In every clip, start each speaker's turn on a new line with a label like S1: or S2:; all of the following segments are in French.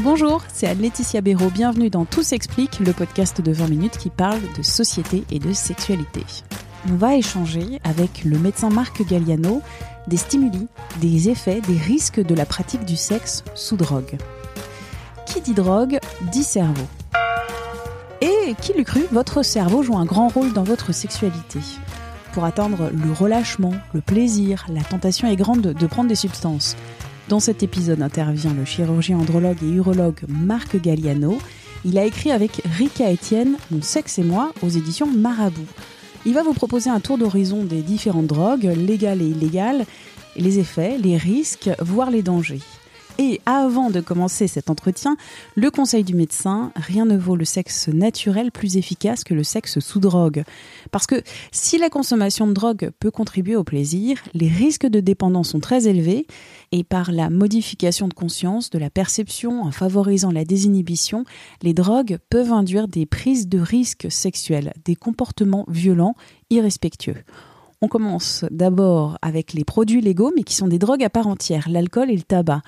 S1: Bonjour, c'est Anne-Laetitia Béraud. Bienvenue dans Tout s'explique, le podcast de 20 minutes qui parle de société et de sexualité. On va échanger avec le médecin Marc Galliano des stimuli, des effets, des risques de la pratique du sexe sous drogue. Qui dit drogue dit cerveau. Et qui l'eût cru, votre cerveau joue un grand rôle dans votre sexualité. Pour atteindre le relâchement, le plaisir, la tentation est grande de prendre des substances. Dans cet épisode intervient le chirurgien andrologue et urologue Marc Galliano. Il a écrit avec Rika Etienne Mon sexe et moi aux éditions Marabout. Il va vous proposer un tour d'horizon des différentes drogues, légales et illégales, les effets, les risques, voire les dangers. Et avant de commencer cet entretien, le conseil du médecin, rien ne vaut le sexe naturel plus efficace que le sexe sous drogue. Parce que si la consommation de drogue peut contribuer au plaisir, les risques de dépendance sont très élevés et par la modification de conscience, de la perception, en favorisant la désinhibition, les drogues peuvent induire des prises de risques sexuels, des comportements violents, irrespectueux. On commence d'abord avec les produits légaux, mais qui sont des drogues à part entière, l'alcool et le tabac.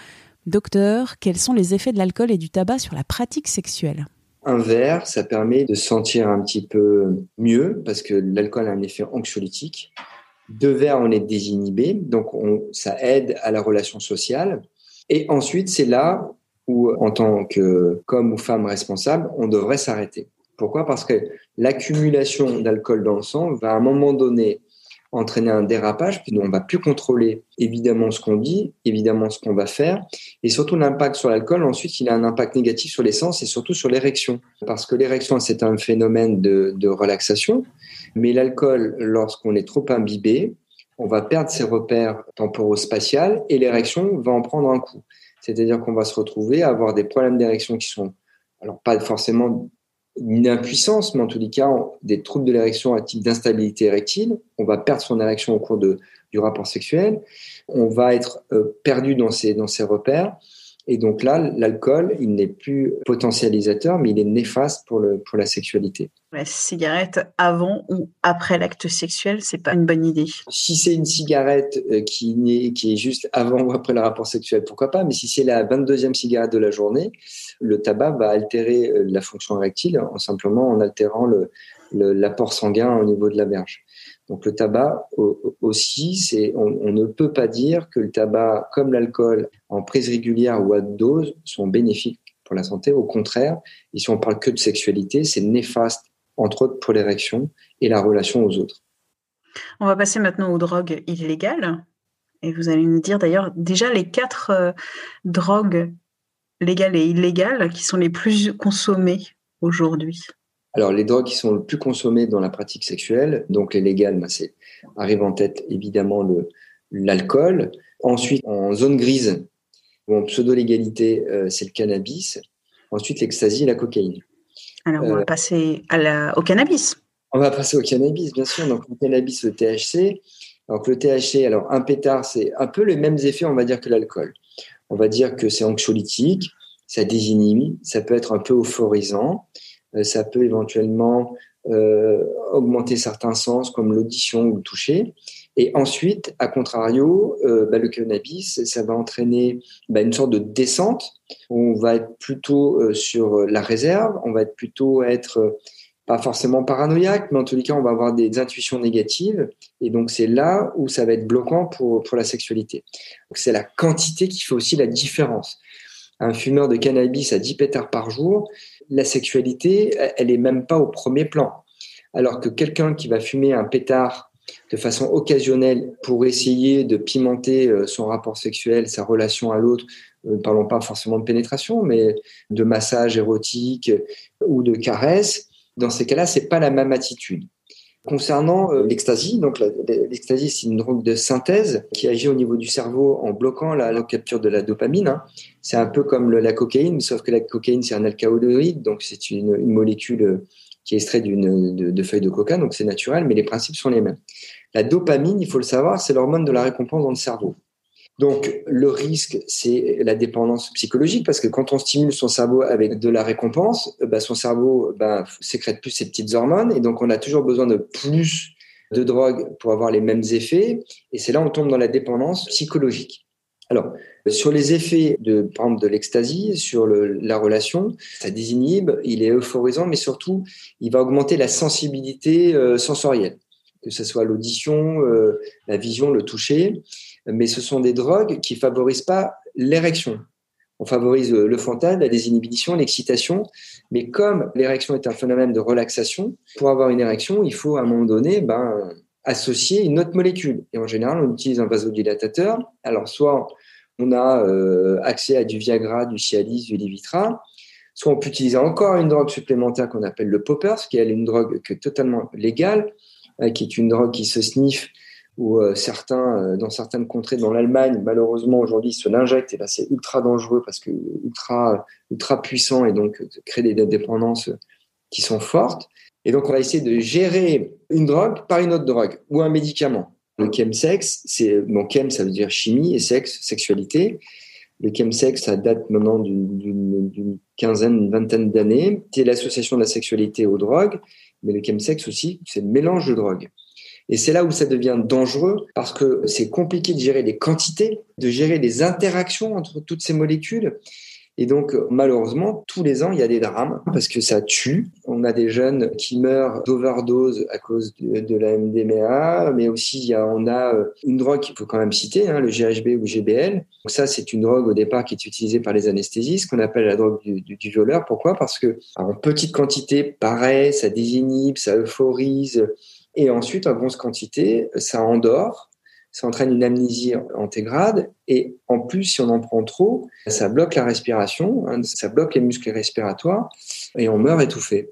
S1: Docteur, quels sont les effets de l'alcool et du tabac sur la pratique sexuelle?
S2: Un verre, ça permet de sentir un petit peu mieux parce que l'alcool a un effet anxiolytique. Deux verres, on est désinhibé, donc on, ça aide à la relation sociale. Et ensuite, c'est là où, en tant que ou femme responsable, on devrait s'arrêter. Pourquoi? Parce que l'accumulation d'alcool dans le sang va à un moment donné entraîner un dérapage, puis on va plus contrôler évidemment ce qu'on dit, évidemment ce qu'on va faire, et surtout l'impact sur l'alcool. Ensuite, il a un impact négatif sur l'essence et surtout sur l'érection, parce que l'érection c'est un phénomène de, de relaxation, mais l'alcool, lorsqu'on est trop imbibé, on va perdre ses repères temporo-spatial et l'érection va en prendre un coup. C'est-à-dire qu'on va se retrouver à avoir des problèmes d'érection qui sont alors pas forcément une impuissance, mais en tous les cas, des troubles de l'érection à type d'instabilité érectile. On va perdre son érection au cours de, du rapport sexuel. On va être euh, perdu dans ses, dans ses repères. Et donc là, l'alcool, il n'est plus potentialisateur, mais il est néfaste pour, le, pour la sexualité.
S1: La cigarette avant ou après l'acte sexuel, c'est pas une bonne idée.
S2: Si c'est une cigarette euh, qui, est, qui est juste avant ou après le rapport sexuel, pourquoi pas Mais si c'est la 22e cigarette de la journée, le tabac va altérer euh, la fonction érectile en simplement en altérant l'apport sanguin au niveau de la berge. Donc le tabac aussi, c'est on, ne peut pas dire que le tabac, comme l'alcool, en prise régulière ou à dose, sont bénéfiques pour la santé. Au contraire, et si on parle que de sexualité, c'est néfaste, entre autres pour l'érection et la relation aux autres.
S1: On va passer maintenant aux drogues illégales. Et vous allez nous dire d'ailleurs déjà les quatre euh, drogues légales et illégales qui sont les plus consommées aujourd'hui.
S2: Alors, les drogues qui sont le plus consommées dans la pratique sexuelle, donc les légales, ben, c'est arrive en tête évidemment le l'alcool. Ensuite, en zone grise ou en pseudo-légalité, euh, c'est le cannabis. Ensuite, l'ecstasy et la cocaïne.
S1: Alors, on va euh, passer à la, au cannabis.
S2: On va passer au cannabis, bien sûr. Donc, le cannabis, le THC. Donc, le THC, alors un pétard, c'est un peu les mêmes effets, on va dire, que l'alcool. On va dire que c'est anxiolytique, ça désinhibe, ça peut être un peu euphorisant. Euh, ça peut éventuellement euh, augmenter certains sens comme l'audition ou le toucher. Et ensuite, à contrario, euh, bah, le cannabis, ça va entraîner bah, une sorte de descente. On va être plutôt sur la réserve, on va être plutôt être pas forcément paranoïaque, mais en tous les cas, on va avoir des intuitions négatives. Et donc, c'est là où ça va être bloquant pour, pour la sexualité. C'est la quantité qui fait aussi la différence. Un fumeur de cannabis à 10 pétards par jour, la sexualité, elle est même pas au premier plan. Alors que quelqu'un qui va fumer un pétard de façon occasionnelle pour essayer de pimenter euh, son rapport sexuel, sa relation à l'autre, euh, ne parlons pas forcément de pénétration, mais de massage érotique ou de caresse, dans ces cas-là, c'est pas la même attitude. Concernant euh, l'ecstasy, donc l'ecstasy c'est une drogue de synthèse qui agit au niveau du cerveau en bloquant la, capture de la dopamine. Hein. C'est un peu comme la cocaïne, sauf que la cocaïne c'est un alcaloïde, donc c'est une, molécule euh, qui est extraite d'une de, de feuilles de coca, donc c'est naturel, mais les principes sont les mêmes. La dopamine, il faut le savoir, c'est l'hormone de la récompense dans le cerveau. Donc, le risque, c'est la dépendance psychologique, parce que quand on stimule son cerveau avec de la récompense, euh, bah, son cerveau bah, sécrète plus ces petites hormones, et donc on a toujours besoin de plus de drogue pour avoir les mêmes effets, et c'est là on tombe dans la dépendance psychologique. Alors, sur les effets de, par exemple, de l'ecstasy, sur la relation, ça désinhibe, il est euphorisant, mais surtout, il va augmenter la sensibilité euh, sensorielle, que ce soit l'audition, euh, la vision, le toucher mais ce sont des drogues qui favorisent pas l'érection. On favorise le fantasme, la désinhibition, l'excitation, mais comme l'érection est un phénomène de relaxation, pour avoir une érection, il faut à un moment donné ben, associer une autre molécule. Et en général, on utilise un vasodilatateur. Alors, soit on a euh, accès à du Viagra, du Cialis, du Levitra, soit on peut utiliser encore une drogue supplémentaire qu'on appelle le Poppers, qui est une drogue totalement légale, euh, qui est une drogue qui se sniffe où euh, certains, euh, dans certaines contrées, dans l'Allemagne, malheureusement aujourd'hui, se l'injectent et là c'est ultra dangereux parce que ultra ultra puissant et donc crée des dépendances qui sont fortes. Et donc on va essayer de gérer une drogue par une autre drogue ou un médicament. Le chemsex, c'est bon chem ça veut dire chimie et sexe sexualité. Le chemsex, ça date maintenant d'une quinzaine, une vingtaine d'années. C'est l'association de la sexualité aux drogues, mais le chemsex aussi, c'est le mélange de drogues. Et c'est là où ça devient dangereux parce que c'est compliqué de gérer les quantités, de gérer les interactions entre toutes ces molécules. Et donc, malheureusement, tous les ans, il y a des drames parce que ça tue. On a des jeunes qui meurent d'overdose à cause de, la MDMA, mais aussi il y a, on a euh, une drogue qu'il faut quand même citer, hein, le GHB ou GBL. Donc ça, c'est une drogue au départ qui est utilisée par les anesthésistes, qu'on appelle la drogue du, du, violeur. Pourquoi? Parce que en petite quantité, pareil, ça désinhibe, ça euphorise, et ensuite, en grosse quantité, ça endort, ça entraîne une amnésie antégrade. Et en plus, si on en prend trop, ça bloque la respiration, hein, ça bloque les muscles respiratoires et on meurt étouffé.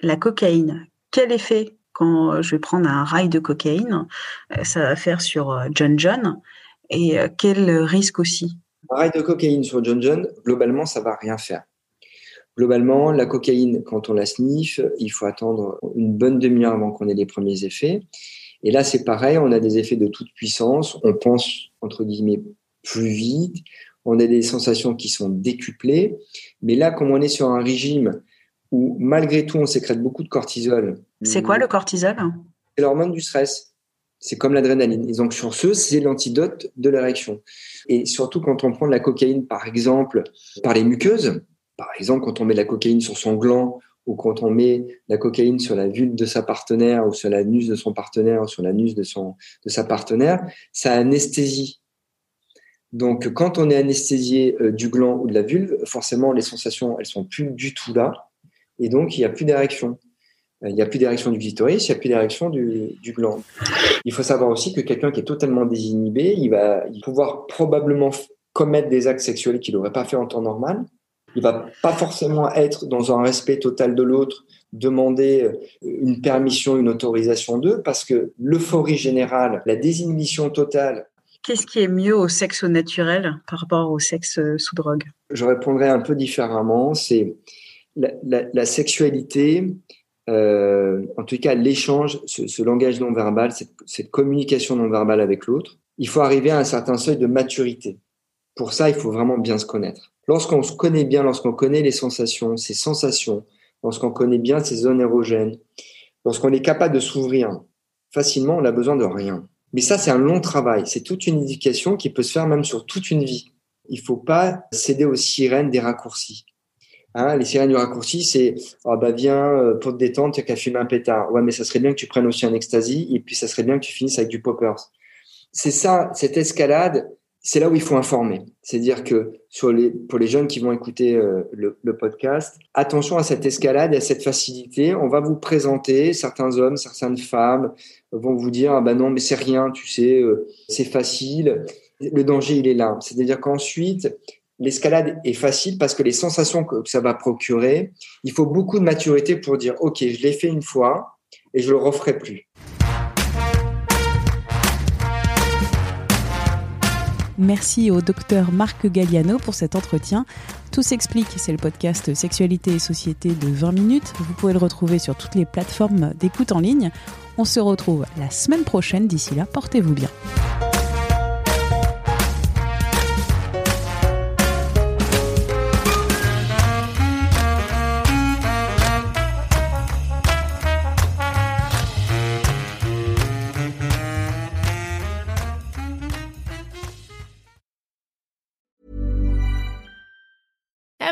S1: La cocaïne, quel effet quand je vais prendre un rail de cocaïne, euh, ça va faire sur euh, John John et euh, quel risque aussi?
S2: Un rail de cocaïne sur John John, globalement, ça va rien faire. Globalement, la cocaïne, quand on la sniffe, il faut attendre une bonne demi-heure avant qu'on ait les premiers effets. Et là, c'est pareil, on a des effets de toute puissance, on pense, entre guillemets, plus vite, on a des sensations qui sont décuplées. Mais là, comme on est sur un régime où, malgré tout, on sécrète beaucoup de cortisol.
S1: C'est quoi le cortisol?
S2: C'est l'hormone du stress. C'est comme l'adrénaline. Et donc, sur ce, c'est l'antidote de l'érection. Et surtout, quand on prend de la cocaïne, par exemple, par les muqueuses, par exemple, quand on met de la cocaïne sur son gland ou quand on met la cocaïne sur la vulve de sa partenaire ou sur la l'anus de son partenaire ou sur l'anus de, son, de sa partenaire, ça anesthésie. Donc, quand on est anesthésié euh, du gland ou de la vulve, forcément, les sensations, elles sont plus du tout là. Et donc, il n'y a plus d'érection. Euh, il n'y a plus d'érection du clitoris, il n'y a plus d'érection du gland. Il faut savoir aussi que quelqu'un qui est totalement désinhibé, il va pouvoir probablement commettre des actes sexuels qu'il n'aurait pas fait en temps normal il va pas forcément être dans un respect total de l'autre, demander euh, une permission, une autorisation d'eux, parce que l'euphorie générale, la désinhibition totale.
S1: Qu'est-ce qui est mieux au sexe naturel par rapport au sexe euh, sous drogue?
S2: Je répondrai un peu différemment. C'est la, sexualité, euh, en tout cas l'échange, ce, langage non verbal, cette, cette communication non verbale avec l'autre. Il faut arriver à un certain seuil de maturité. Pour ça, il faut vraiment bien se connaître. Lorsqu'on se connaît bien, lorsqu'on connaît les sensations, ses sensations, lorsqu'on connaît bien ses zones érogènes, lorsqu'on est capable de s'ouvrir facilement, on a besoin de rien. Mais ça, c'est un long travail. C'est toute une éducation qui peut se faire même sur toute une vie. Il faut pas céder aux sirènes des raccourcis. Hein, les sirènes du raccourci, c'est oh bah viens euh, pour te détendre, tu as qu'à fumer un pétard. Ouais, mais ça serait bien que tu prennes aussi un ecstasy et puis ça serait bien que tu finisses avec du poppers. C'est ça, cette escalade, c'est là où il faut informer. C'est-à-dire que pour les jeunes qui vont écouter euh, le, le, podcast, attention à cette escalade et à cette facilité. On va vous présenter certains hommes, certaines femmes vont vous dire ah ben non mais c'est rien, tu sais, euh, c'est facile. Le danger il est là. C'est-à-dire qu'ensuite l'escalade est facile parce que les sensations que ça va procurer, il faut beaucoup de maturité pour dire ok je l'ai fait une fois et je le referai plus.
S1: Merci au docteur Marc Galliano pour cet entretien. Tout s'explique, c'est le podcast Sexualité et Société de 20 minutes. Vous pouvez le retrouver sur toutes les plateformes d'écoute en ligne. On se retrouve la semaine prochaine. D'ici là, portez-vous bien.